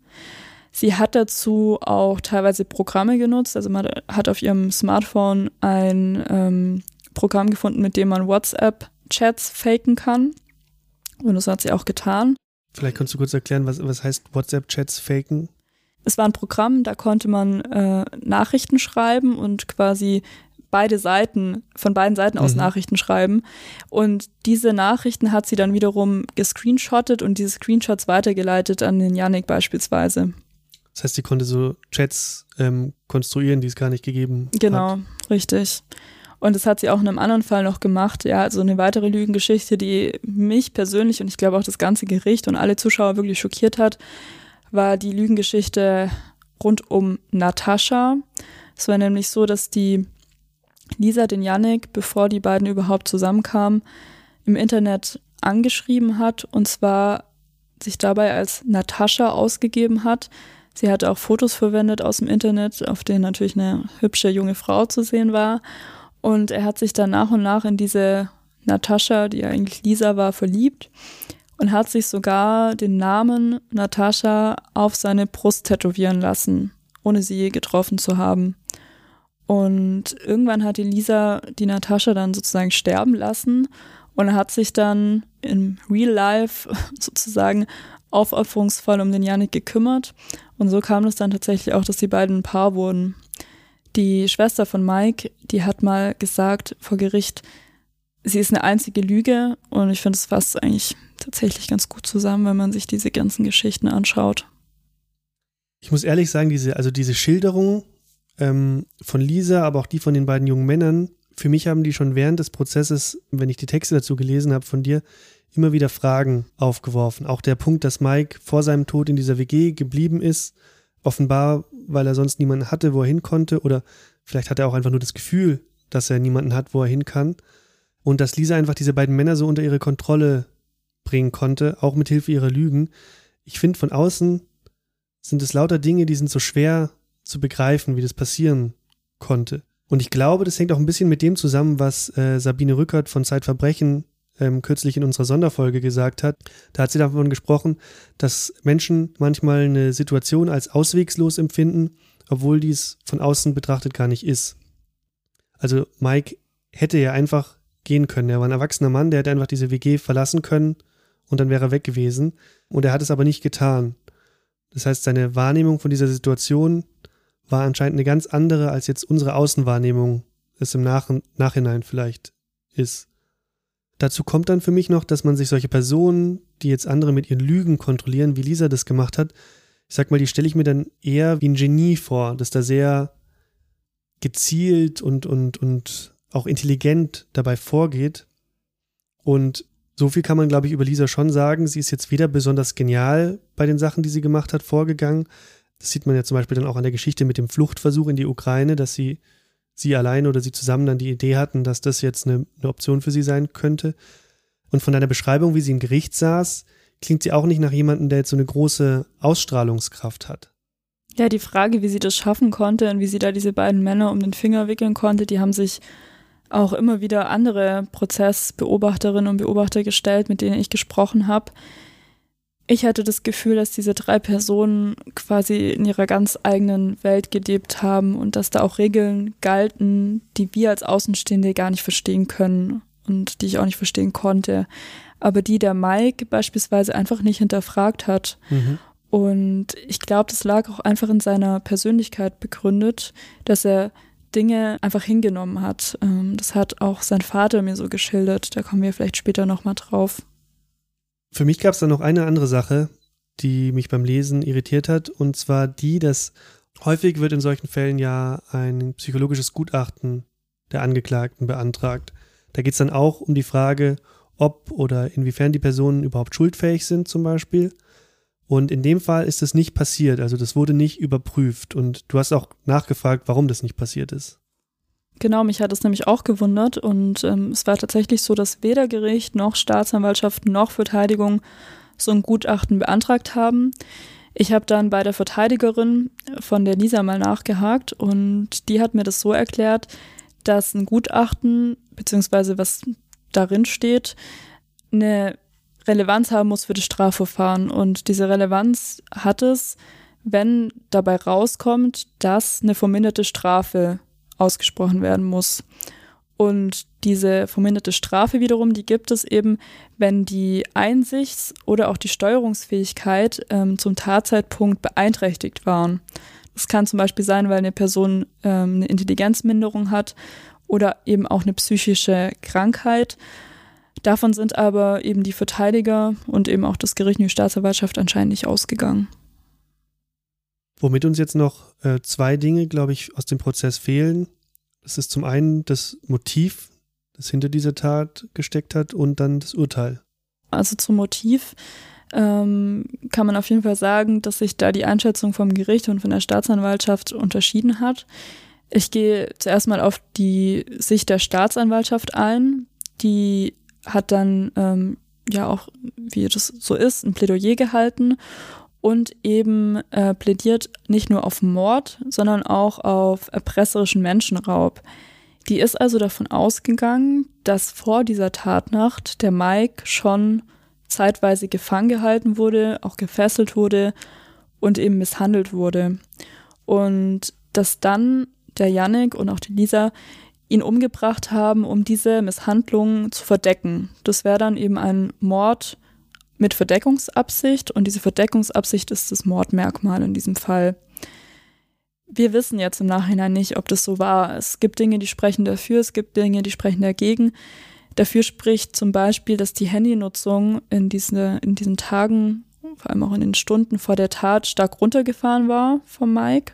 Sie hat dazu auch teilweise Programme genutzt. Also man hat auf ihrem Smartphone ein ähm, Programm gefunden, mit dem man WhatsApp-Chats faken kann. Und das hat sie auch getan. Vielleicht kannst du kurz erklären, was, was heißt WhatsApp-Chats faken? Es war ein Programm, da konnte man äh, Nachrichten schreiben und quasi beide Seiten, von beiden Seiten aus mhm. Nachrichten schreiben. Und diese Nachrichten hat sie dann wiederum gescreenshottet und diese Screenshots weitergeleitet an den Yannick beispielsweise. Das heißt, sie konnte so Chats ähm, konstruieren, die es gar nicht gegeben genau, hat. Genau, richtig. Und das hat sie auch in einem anderen Fall noch gemacht. Ja, also eine weitere Lügengeschichte, die mich persönlich und ich glaube auch das ganze Gericht und alle Zuschauer wirklich schockiert hat, war die Lügengeschichte rund um Natascha. Es war nämlich so, dass die Lisa den Yannick, bevor die beiden überhaupt zusammenkamen, im Internet angeschrieben hat und zwar sich dabei als Natascha ausgegeben hat. Sie hat auch Fotos verwendet aus dem Internet, auf denen natürlich eine hübsche junge Frau zu sehen war. Und er hat sich dann nach und nach in diese Natascha, die eigentlich Lisa war, verliebt und hat sich sogar den Namen Natascha auf seine Brust tätowieren lassen, ohne sie je getroffen zu haben. Und irgendwann hat die Lisa die Natascha dann sozusagen sterben lassen und hat sich dann im Real Life sozusagen aufopferungsvoll um den Janik gekümmert. Und so kam es dann tatsächlich auch, dass die beiden ein Paar wurden. Die Schwester von Mike, die hat mal gesagt vor Gericht, sie ist eine einzige Lüge und ich finde, es fasst eigentlich tatsächlich ganz gut zusammen, wenn man sich diese ganzen Geschichten anschaut. Ich muss ehrlich sagen, diese, also diese Schilderung ähm, von Lisa, aber auch die von den beiden jungen Männern, für mich haben die schon während des Prozesses, wenn ich die Texte dazu gelesen habe von dir, immer wieder Fragen aufgeworfen. Auch der Punkt, dass Mike vor seinem Tod in dieser WG geblieben ist, offenbar, weil er sonst niemanden hatte, wo er hin konnte, oder vielleicht hat er auch einfach nur das Gefühl, dass er niemanden hat, wo er hin kann. Und dass Lisa einfach diese beiden Männer so unter ihre Kontrolle bringen konnte, auch mit Hilfe ihrer Lügen. Ich finde, von außen sind es lauter Dinge, die sind so schwer zu begreifen, wie das passieren konnte. Und ich glaube, das hängt auch ein bisschen mit dem zusammen, was äh, Sabine Rückert von Zeitverbrechen ähm, kürzlich in unserer Sonderfolge gesagt hat. Da hat sie davon gesprochen, dass Menschen manchmal eine Situation als auswegslos empfinden, obwohl dies von außen betrachtet gar nicht ist. Also Mike hätte ja einfach gehen können. Er war ein erwachsener Mann, der hätte einfach diese WG verlassen können und dann wäre er weg gewesen. Und er hat es aber nicht getan. Das heißt, seine Wahrnehmung von dieser Situation war anscheinend eine ganz andere, als jetzt unsere Außenwahrnehmung es im Nach Nachhinein vielleicht ist. Dazu kommt dann für mich noch, dass man sich solche Personen, die jetzt andere mit ihren Lügen kontrollieren, wie Lisa das gemacht hat, ich sag mal, die stelle ich mir dann eher wie ein Genie vor, das da sehr gezielt und, und, und auch intelligent dabei vorgeht. Und so viel kann man, glaube ich, über Lisa schon sagen. Sie ist jetzt weder besonders genial bei den Sachen, die sie gemacht hat, vorgegangen. Das sieht man ja zum Beispiel dann auch an der Geschichte mit dem Fluchtversuch in die Ukraine, dass sie sie alleine oder sie zusammen dann die Idee hatten, dass das jetzt eine, eine Option für sie sein könnte. Und von deiner Beschreibung, wie sie im Gericht saß, klingt sie auch nicht nach jemandem, der jetzt so eine große Ausstrahlungskraft hat. Ja, die Frage, wie sie das schaffen konnte und wie sie da diese beiden Männer um den Finger wickeln konnte, die haben sich auch immer wieder andere Prozessbeobachterinnen und Beobachter gestellt, mit denen ich gesprochen habe. Ich hatte das Gefühl, dass diese drei Personen quasi in ihrer ganz eigenen Welt gelebt haben und dass da auch Regeln galten, die wir als Außenstehende gar nicht verstehen können und die ich auch nicht verstehen konnte, aber die der Mike beispielsweise einfach nicht hinterfragt hat. Mhm. Und ich glaube, das lag auch einfach in seiner Persönlichkeit begründet, dass er Dinge einfach hingenommen hat. Ähm, das hat auch sein Vater mir so geschildert. Da kommen wir vielleicht später nochmal drauf. Für mich gab es dann noch eine andere Sache, die mich beim Lesen irritiert hat, und zwar die, dass häufig wird in solchen Fällen ja ein psychologisches Gutachten der Angeklagten beantragt. Da geht es dann auch um die Frage, ob oder inwiefern die Personen überhaupt schuldfähig sind zum Beispiel. Und in dem Fall ist es nicht passiert, also das wurde nicht überprüft. Und du hast auch nachgefragt, warum das nicht passiert ist. Genau, mich hat es nämlich auch gewundert. Und ähm, es war tatsächlich so, dass weder Gericht noch Staatsanwaltschaft noch Verteidigung so ein Gutachten beantragt haben. Ich habe dann bei der Verteidigerin von der Lisa mal nachgehakt und die hat mir das so erklärt, dass ein Gutachten, beziehungsweise was darin steht, eine Relevanz haben muss für das Strafverfahren. Und diese Relevanz hat es, wenn dabei rauskommt, dass eine verminderte Strafe ausgesprochen werden muss. Und diese verminderte Strafe wiederum, die gibt es eben, wenn die Einsichts- oder auch die Steuerungsfähigkeit ähm, zum Tatzeitpunkt beeinträchtigt waren. Das kann zum Beispiel sein, weil eine Person ähm, eine Intelligenzminderung hat oder eben auch eine psychische Krankheit Davon sind aber eben die Verteidiger und eben auch das Gericht und die Staatsanwaltschaft anscheinend nicht ausgegangen. Womit uns jetzt noch äh, zwei Dinge, glaube ich, aus dem Prozess fehlen. Das ist zum einen das Motiv, das hinter dieser Tat gesteckt hat, und dann das Urteil. Also zum Motiv ähm, kann man auf jeden Fall sagen, dass sich da die Einschätzung vom Gericht und von der Staatsanwaltschaft unterschieden hat. Ich gehe zuerst mal auf die Sicht der Staatsanwaltschaft ein. Die hat dann ähm, ja auch, wie das so ist, ein Plädoyer gehalten und eben äh, plädiert nicht nur auf Mord, sondern auch auf erpresserischen Menschenraub. Die ist also davon ausgegangen, dass vor dieser Tatnacht der Mike schon zeitweise gefangen gehalten wurde, auch gefesselt wurde und eben misshandelt wurde. Und dass dann der Yannick und auch die Lisa ihn umgebracht haben, um diese Misshandlung zu verdecken. Das wäre dann eben ein Mord mit Verdeckungsabsicht und diese Verdeckungsabsicht ist das Mordmerkmal in diesem Fall. Wir wissen jetzt im Nachhinein nicht, ob das so war. Es gibt Dinge, die sprechen dafür, es gibt Dinge, die sprechen dagegen. Dafür spricht zum Beispiel, dass die Handynutzung in, diese, in diesen Tagen, vor allem auch in den Stunden vor der Tat, stark runtergefahren war vom Mike.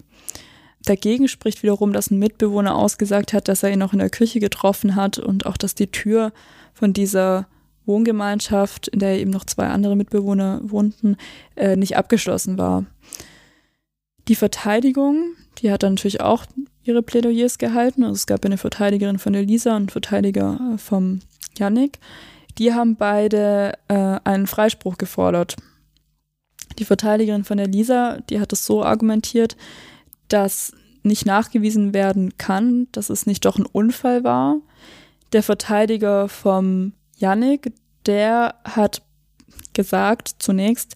Dagegen spricht wiederum, dass ein Mitbewohner ausgesagt hat, dass er ihn auch in der Küche getroffen hat und auch, dass die Tür von dieser Wohngemeinschaft, in der eben noch zwei andere Mitbewohner wohnten, äh, nicht abgeschlossen war. Die Verteidigung, die hat dann natürlich auch ihre Plädoyers gehalten. Also es gab eine Verteidigerin von der Lisa und einen Verteidiger äh, vom Yannick. Die haben beide äh, einen Freispruch gefordert. Die Verteidigerin von der Lisa, die hat es so argumentiert, dass nicht nachgewiesen werden kann, dass es nicht doch ein Unfall war. Der Verteidiger vom Yannick, der hat gesagt zunächst,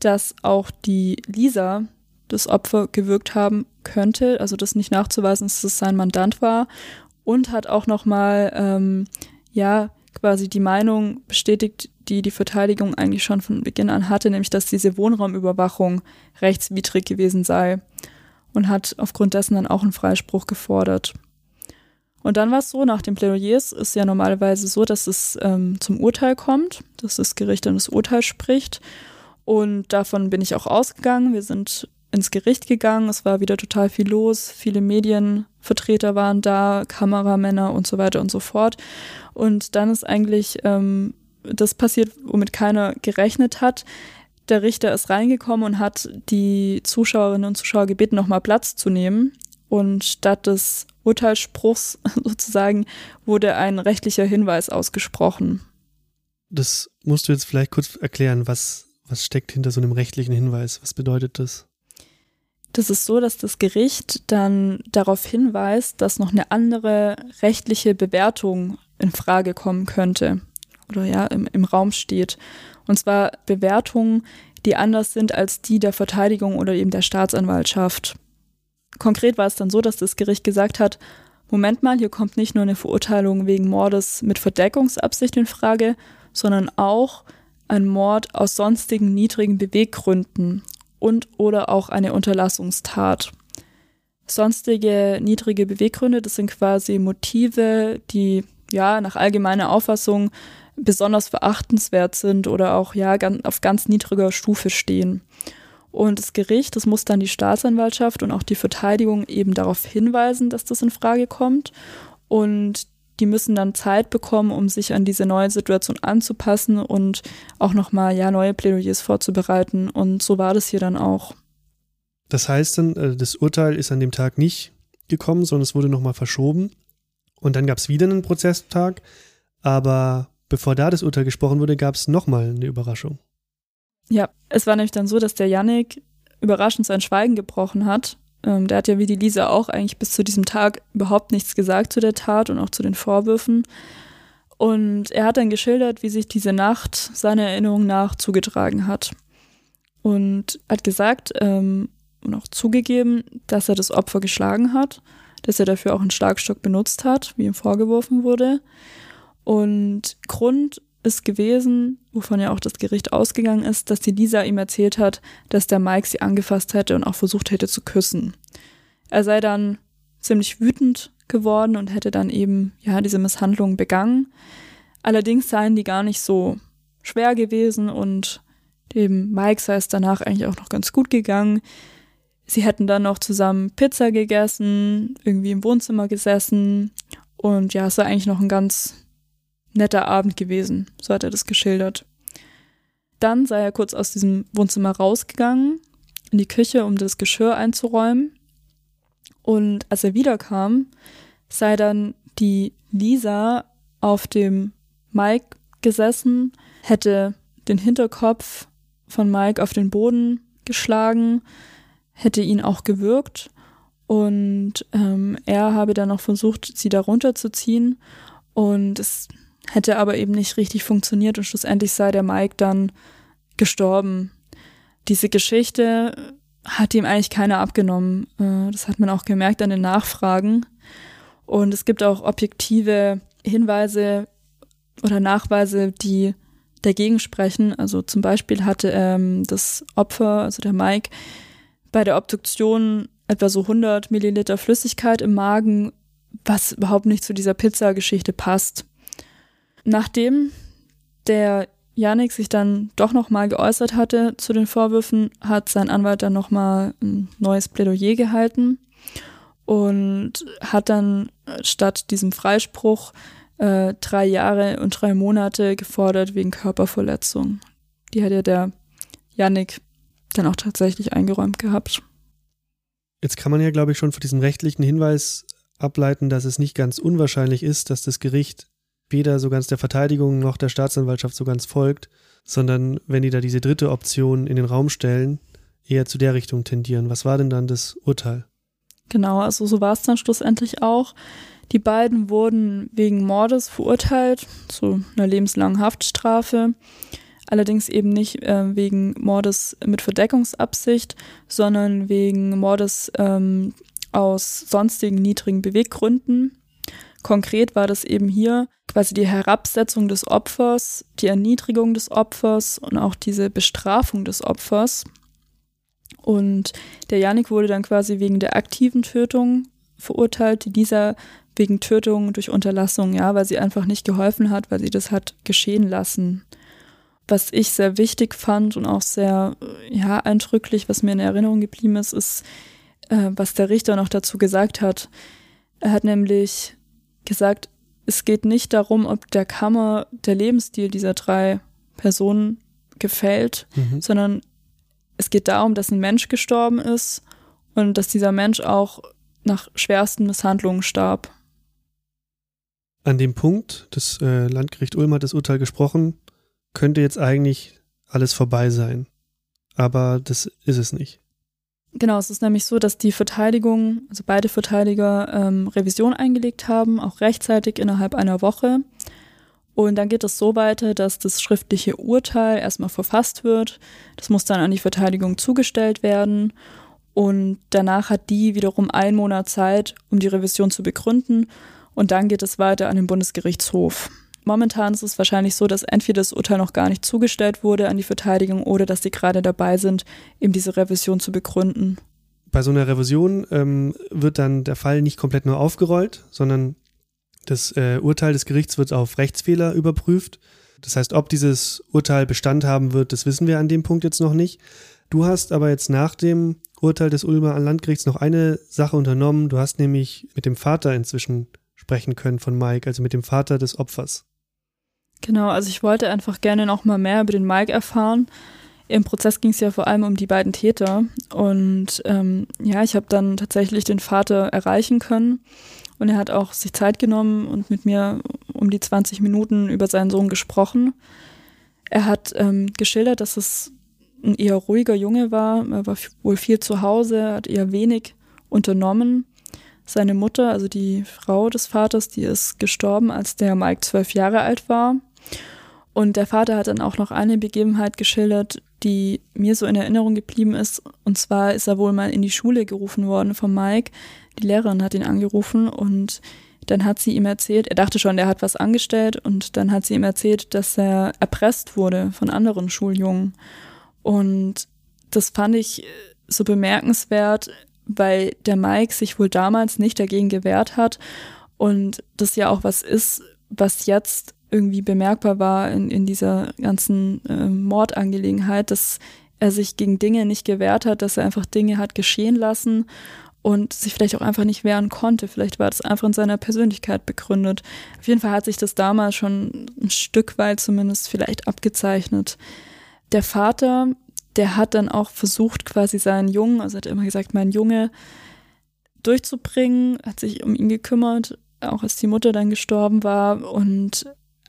dass auch die Lisa das Opfer gewirkt haben könnte, also das nicht nachzuweisen, dass es sein Mandant war und hat auch nochmal, ähm, ja, quasi die Meinung bestätigt, die die Verteidigung eigentlich schon von Beginn an hatte, nämlich dass diese Wohnraumüberwachung rechtswidrig gewesen sei und hat aufgrund dessen dann auch einen Freispruch gefordert. Und dann war es so, nach den Plädoyers ist ja normalerweise so, dass es ähm, zum Urteil kommt, dass das Gericht dann das Urteil spricht. Und davon bin ich auch ausgegangen. Wir sind ins Gericht gegangen. Es war wieder total viel los. Viele Medienvertreter waren da, Kameramänner und so weiter und so fort. Und dann ist eigentlich ähm, das passiert, womit keiner gerechnet hat. Der Richter ist reingekommen und hat die Zuschauerinnen und Zuschauer gebeten, nochmal Platz zu nehmen. Und statt des Urteilsspruchs sozusagen wurde ein rechtlicher Hinweis ausgesprochen. Das musst du jetzt vielleicht kurz erklären. Was, was steckt hinter so einem rechtlichen Hinweis? Was bedeutet das? Das ist so, dass das Gericht dann darauf hinweist, dass noch eine andere rechtliche Bewertung in Frage kommen könnte oder ja im, im Raum steht. Und zwar Bewertungen, die anders sind als die der Verteidigung oder eben der Staatsanwaltschaft. Konkret war es dann so, dass das Gericht gesagt hat, Moment mal, hier kommt nicht nur eine Verurteilung wegen Mordes mit Verdeckungsabsicht in Frage, sondern auch ein Mord aus sonstigen niedrigen Beweggründen und oder auch eine Unterlassungstat. Sonstige niedrige Beweggründe, das sind quasi Motive, die ja nach allgemeiner Auffassung besonders verachtenswert sind oder auch ja auf ganz niedriger Stufe stehen. Und das Gericht, das muss dann die Staatsanwaltschaft und auch die Verteidigung eben darauf hinweisen, dass das in Frage kommt. Und die müssen dann Zeit bekommen, um sich an diese neue Situation anzupassen und auch nochmal ja, neue Plädoyers vorzubereiten. Und so war das hier dann auch. Das heißt dann, äh, das Urteil ist an dem Tag nicht gekommen, sondern es wurde nochmal verschoben. Und dann gab es wieder einen Prozesstag. Aber bevor da das Urteil gesprochen wurde, gab es nochmal eine Überraschung. Ja, es war nämlich dann so, dass der Yannick überraschend sein Schweigen gebrochen hat. Ähm, der hat ja wie die Lisa auch eigentlich bis zu diesem Tag überhaupt nichts gesagt zu der Tat und auch zu den Vorwürfen. Und er hat dann geschildert, wie sich diese Nacht seiner Erinnerung nach zugetragen hat. Und hat gesagt ähm, und auch zugegeben, dass er das Opfer geschlagen hat, dass er dafür auch einen Schlagstock benutzt hat, wie ihm vorgeworfen wurde. Und Grund ist gewesen, wovon ja auch das Gericht ausgegangen ist, dass die Lisa ihm erzählt hat, dass der Mike sie angefasst hätte und auch versucht hätte zu küssen. Er sei dann ziemlich wütend geworden und hätte dann eben ja diese Misshandlung begangen. Allerdings seien die gar nicht so schwer gewesen und dem Mike sei es danach eigentlich auch noch ganz gut gegangen. Sie hätten dann noch zusammen Pizza gegessen, irgendwie im Wohnzimmer gesessen und ja, es war eigentlich noch ein ganz netter Abend gewesen, so hat er das geschildert. Dann sei er kurz aus diesem Wohnzimmer rausgegangen, in die Küche, um das Geschirr einzuräumen. Und als er wiederkam, sei dann die Lisa auf dem Mike gesessen, hätte den Hinterkopf von Mike auf den Boden geschlagen, hätte ihn auch gewürgt und ähm, er habe dann noch versucht, sie darunter zu ziehen und es hätte aber eben nicht richtig funktioniert und schlussendlich sei der Mike dann gestorben. Diese Geschichte hat ihm eigentlich keiner abgenommen. Äh, das hat man auch gemerkt an den Nachfragen. Und es gibt auch objektive Hinweise oder Nachweise, die dagegen sprechen. Also zum Beispiel hatte ähm, das Opfer, also der Mike, bei der Obduktion etwa so 100 Milliliter Flüssigkeit im Magen, was überhaupt nicht zu dieser Pizza-Geschichte passt. Nachdem der Janik sich dann doch nochmal geäußert hatte zu den Vorwürfen, hat sein Anwalt dann nochmal ein neues Plädoyer gehalten und hat dann statt diesem Freispruch äh, drei Jahre und drei Monate gefordert wegen Körperverletzung. Die hat ja der Janik dann auch tatsächlich eingeräumt gehabt. Jetzt kann man ja, glaube ich, schon von diesem rechtlichen Hinweis ableiten, dass es nicht ganz unwahrscheinlich ist, dass das Gericht weder so ganz der Verteidigung noch der Staatsanwaltschaft so ganz folgt, sondern wenn die da diese dritte Option in den Raum stellen, eher zu der Richtung tendieren. Was war denn dann das Urteil? Genau, also so war es dann schlussendlich auch. Die beiden wurden wegen Mordes verurteilt, zu einer lebenslangen Haftstrafe. Allerdings eben nicht äh, wegen Mordes mit Verdeckungsabsicht, sondern wegen Mordes ähm, aus sonstigen niedrigen Beweggründen. Konkret war das eben hier quasi die Herabsetzung des Opfers, die Erniedrigung des Opfers und auch diese Bestrafung des Opfers. Und der Janik wurde dann quasi wegen der aktiven Tötung verurteilt, dieser wegen Tötung durch Unterlassung, ja, weil sie einfach nicht geholfen hat, weil sie das hat geschehen lassen. was ich sehr wichtig fand und auch sehr ja, eindrücklich, was mir in Erinnerung geblieben ist, ist, äh, was der Richter noch dazu gesagt hat. Er hat nämlich gesagt, es geht nicht darum, ob der Kammer der Lebensstil dieser drei Personen gefällt, mhm. sondern es geht darum, dass ein Mensch gestorben ist und dass dieser Mensch auch nach schwersten Misshandlungen starb. An dem Punkt, das äh, Landgericht Ulm hat das Urteil gesprochen, könnte jetzt eigentlich alles vorbei sein. Aber das ist es nicht. Genau, es ist nämlich so, dass die Verteidigung, also beide Verteidiger, ähm, Revision eingelegt haben, auch rechtzeitig innerhalb einer Woche. Und dann geht es so weiter, dass das schriftliche Urteil erstmal verfasst wird. Das muss dann an die Verteidigung zugestellt werden. Und danach hat die wiederum einen Monat Zeit, um die Revision zu begründen. Und dann geht es weiter an den Bundesgerichtshof. Momentan ist es wahrscheinlich so, dass entweder das Urteil noch gar nicht zugestellt wurde an die Verteidigung oder dass sie gerade dabei sind, eben diese Revision zu begründen. Bei so einer Revision ähm, wird dann der Fall nicht komplett nur aufgerollt, sondern das äh, Urteil des Gerichts wird auf Rechtsfehler überprüft. Das heißt, ob dieses Urteil Bestand haben wird, das wissen wir an dem Punkt jetzt noch nicht. Du hast aber jetzt nach dem Urteil des Ulmer Landgerichts noch eine Sache unternommen. Du hast nämlich mit dem Vater inzwischen sprechen können von Mike, also mit dem Vater des Opfers. Genau, also ich wollte einfach gerne noch mal mehr über den Mike erfahren. Im Prozess ging es ja vor allem um die beiden Täter und ähm, ja, ich habe dann tatsächlich den Vater erreichen können und er hat auch sich Zeit genommen und mit mir um die 20 Minuten über seinen Sohn gesprochen. Er hat ähm, geschildert, dass es ein eher ruhiger Junge war. Er war wohl viel zu Hause, hat eher wenig unternommen. Seine Mutter, also die Frau des Vaters, die ist gestorben, als der Mike zwölf Jahre alt war. Und der Vater hat dann auch noch eine Begebenheit geschildert, die mir so in Erinnerung geblieben ist. Und zwar ist er wohl mal in die Schule gerufen worden von Mike. Die Lehrerin hat ihn angerufen und dann hat sie ihm erzählt, er dachte schon, er hat was angestellt und dann hat sie ihm erzählt, dass er erpresst wurde von anderen Schuljungen. Und das fand ich so bemerkenswert, weil der Mike sich wohl damals nicht dagegen gewehrt hat und das ja auch was ist, was jetzt irgendwie bemerkbar war in, in dieser ganzen äh, Mordangelegenheit, dass er sich gegen Dinge nicht gewehrt hat, dass er einfach Dinge hat geschehen lassen und sich vielleicht auch einfach nicht wehren konnte. Vielleicht war das einfach in seiner Persönlichkeit begründet. Auf jeden Fall hat sich das damals schon ein Stück weit zumindest vielleicht abgezeichnet. Der Vater, der hat dann auch versucht, quasi seinen Jungen, also hat er immer gesagt, mein Junge durchzubringen, hat sich um ihn gekümmert, auch als die Mutter dann gestorben war und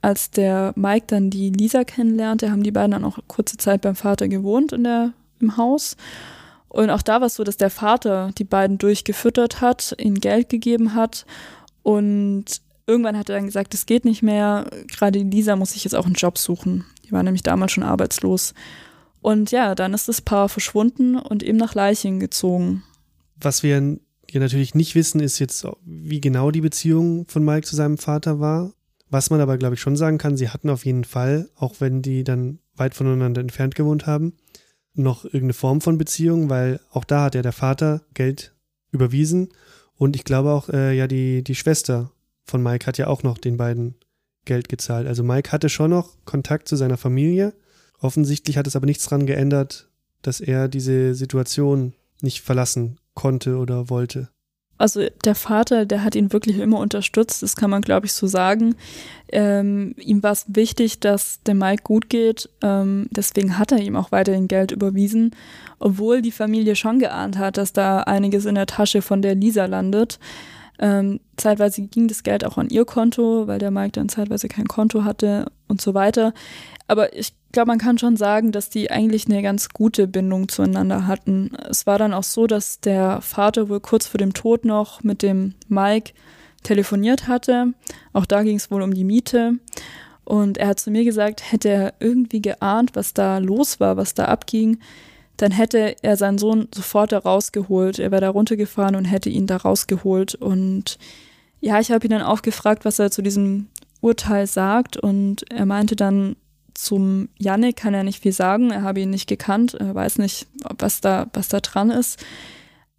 als der Mike dann die Lisa kennenlernte, haben die beiden dann auch kurze Zeit beim Vater gewohnt in der, im Haus. Und auch da war es so, dass der Vater die beiden durchgefüttert hat, ihnen Geld gegeben hat und irgendwann hat er dann gesagt, es geht nicht mehr. Gerade Lisa muss sich jetzt auch einen Job suchen. Die war nämlich damals schon arbeitslos. Und ja, dann ist das Paar verschwunden und eben nach Leichen gezogen. Was wir hier natürlich nicht wissen, ist jetzt, wie genau die Beziehung von Mike zu seinem Vater war. Was man aber, glaube ich, schon sagen kann, sie hatten auf jeden Fall, auch wenn die dann weit voneinander entfernt gewohnt haben, noch irgendeine Form von Beziehung, weil auch da hat ja der Vater Geld überwiesen und ich glaube auch, äh, ja, die, die Schwester von Mike hat ja auch noch den beiden Geld gezahlt. Also Mike hatte schon noch Kontakt zu seiner Familie. Offensichtlich hat es aber nichts daran geändert, dass er diese Situation nicht verlassen konnte oder wollte also der Vater, der hat ihn wirklich immer unterstützt, das kann man, glaube ich, so sagen. Ähm, ihm war es wichtig, dass dem Mike gut geht, ähm, deswegen hat er ihm auch weiterhin Geld überwiesen, obwohl die Familie schon geahnt hat, dass da einiges in der Tasche von der Lisa landet. Ähm, zeitweise ging das Geld auch an ihr Konto, weil der Mike dann zeitweise kein Konto hatte und so weiter. Aber ich glaube, man kann schon sagen, dass die eigentlich eine ganz gute Bindung zueinander hatten. Es war dann auch so, dass der Vater wohl kurz vor dem Tod noch mit dem Mike telefoniert hatte. Auch da ging es wohl um die Miete. Und er hat zu mir gesagt, hätte er irgendwie geahnt, was da los war, was da abging, dann hätte er seinen Sohn sofort da rausgeholt. Er wäre da runtergefahren und hätte ihn da rausgeholt. Und ja, ich habe ihn dann auch gefragt, was er zu diesem Urteil sagt. Und er meinte dann, zum Yannick kann er nicht viel sagen. Er habe ihn nicht gekannt. Er weiß nicht, was da, was da dran ist.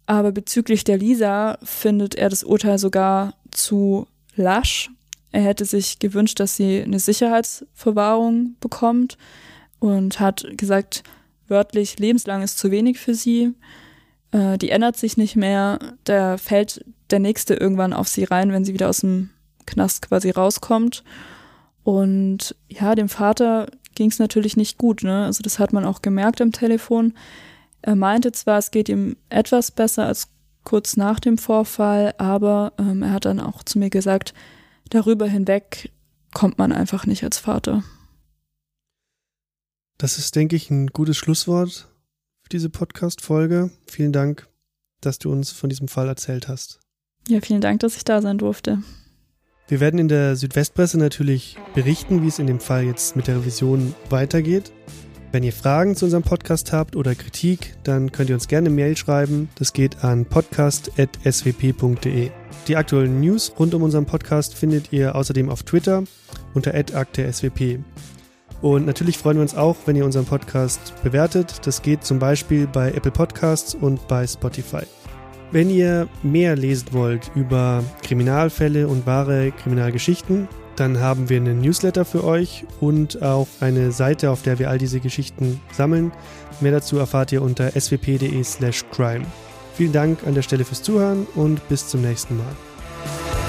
Aber bezüglich der Lisa findet er das Urteil sogar zu lasch. Er hätte sich gewünscht, dass sie eine Sicherheitsverwahrung bekommt. und hat gesagt, wörtlich, lebenslang ist zu wenig für sie. Äh, die ändert sich nicht mehr. Da fällt der Nächste irgendwann auf sie rein, wenn sie wieder aus dem Knast quasi rauskommt. Und ja, dem Vater ging es natürlich nicht gut. Ne? Also das hat man auch gemerkt am Telefon. Er meinte zwar, es geht ihm etwas besser als kurz nach dem Vorfall, aber ähm, er hat dann auch zu mir gesagt, darüber hinweg kommt man einfach nicht als Vater. Das ist, denke ich, ein gutes Schlusswort für diese Podcast-Folge. Vielen Dank, dass du uns von diesem Fall erzählt hast. Ja, vielen Dank, dass ich da sein durfte. Wir werden in der Südwestpresse natürlich berichten, wie es in dem Fall jetzt mit der Revision weitergeht. Wenn ihr Fragen zu unserem Podcast habt oder Kritik, dann könnt ihr uns gerne Mail schreiben. Das geht an podcast.swp.de. Die aktuellen News rund um unseren Podcast findet ihr außerdem auf Twitter unter @akte_swp. Und natürlich freuen wir uns auch, wenn ihr unseren Podcast bewertet. Das geht zum Beispiel bei Apple Podcasts und bei Spotify. Wenn ihr mehr lesen wollt über Kriminalfälle und wahre Kriminalgeschichten, dann haben wir einen Newsletter für euch und auch eine Seite, auf der wir all diese Geschichten sammeln. Mehr dazu erfahrt ihr unter swp.de/crime. Vielen Dank an der Stelle fürs Zuhören und bis zum nächsten Mal.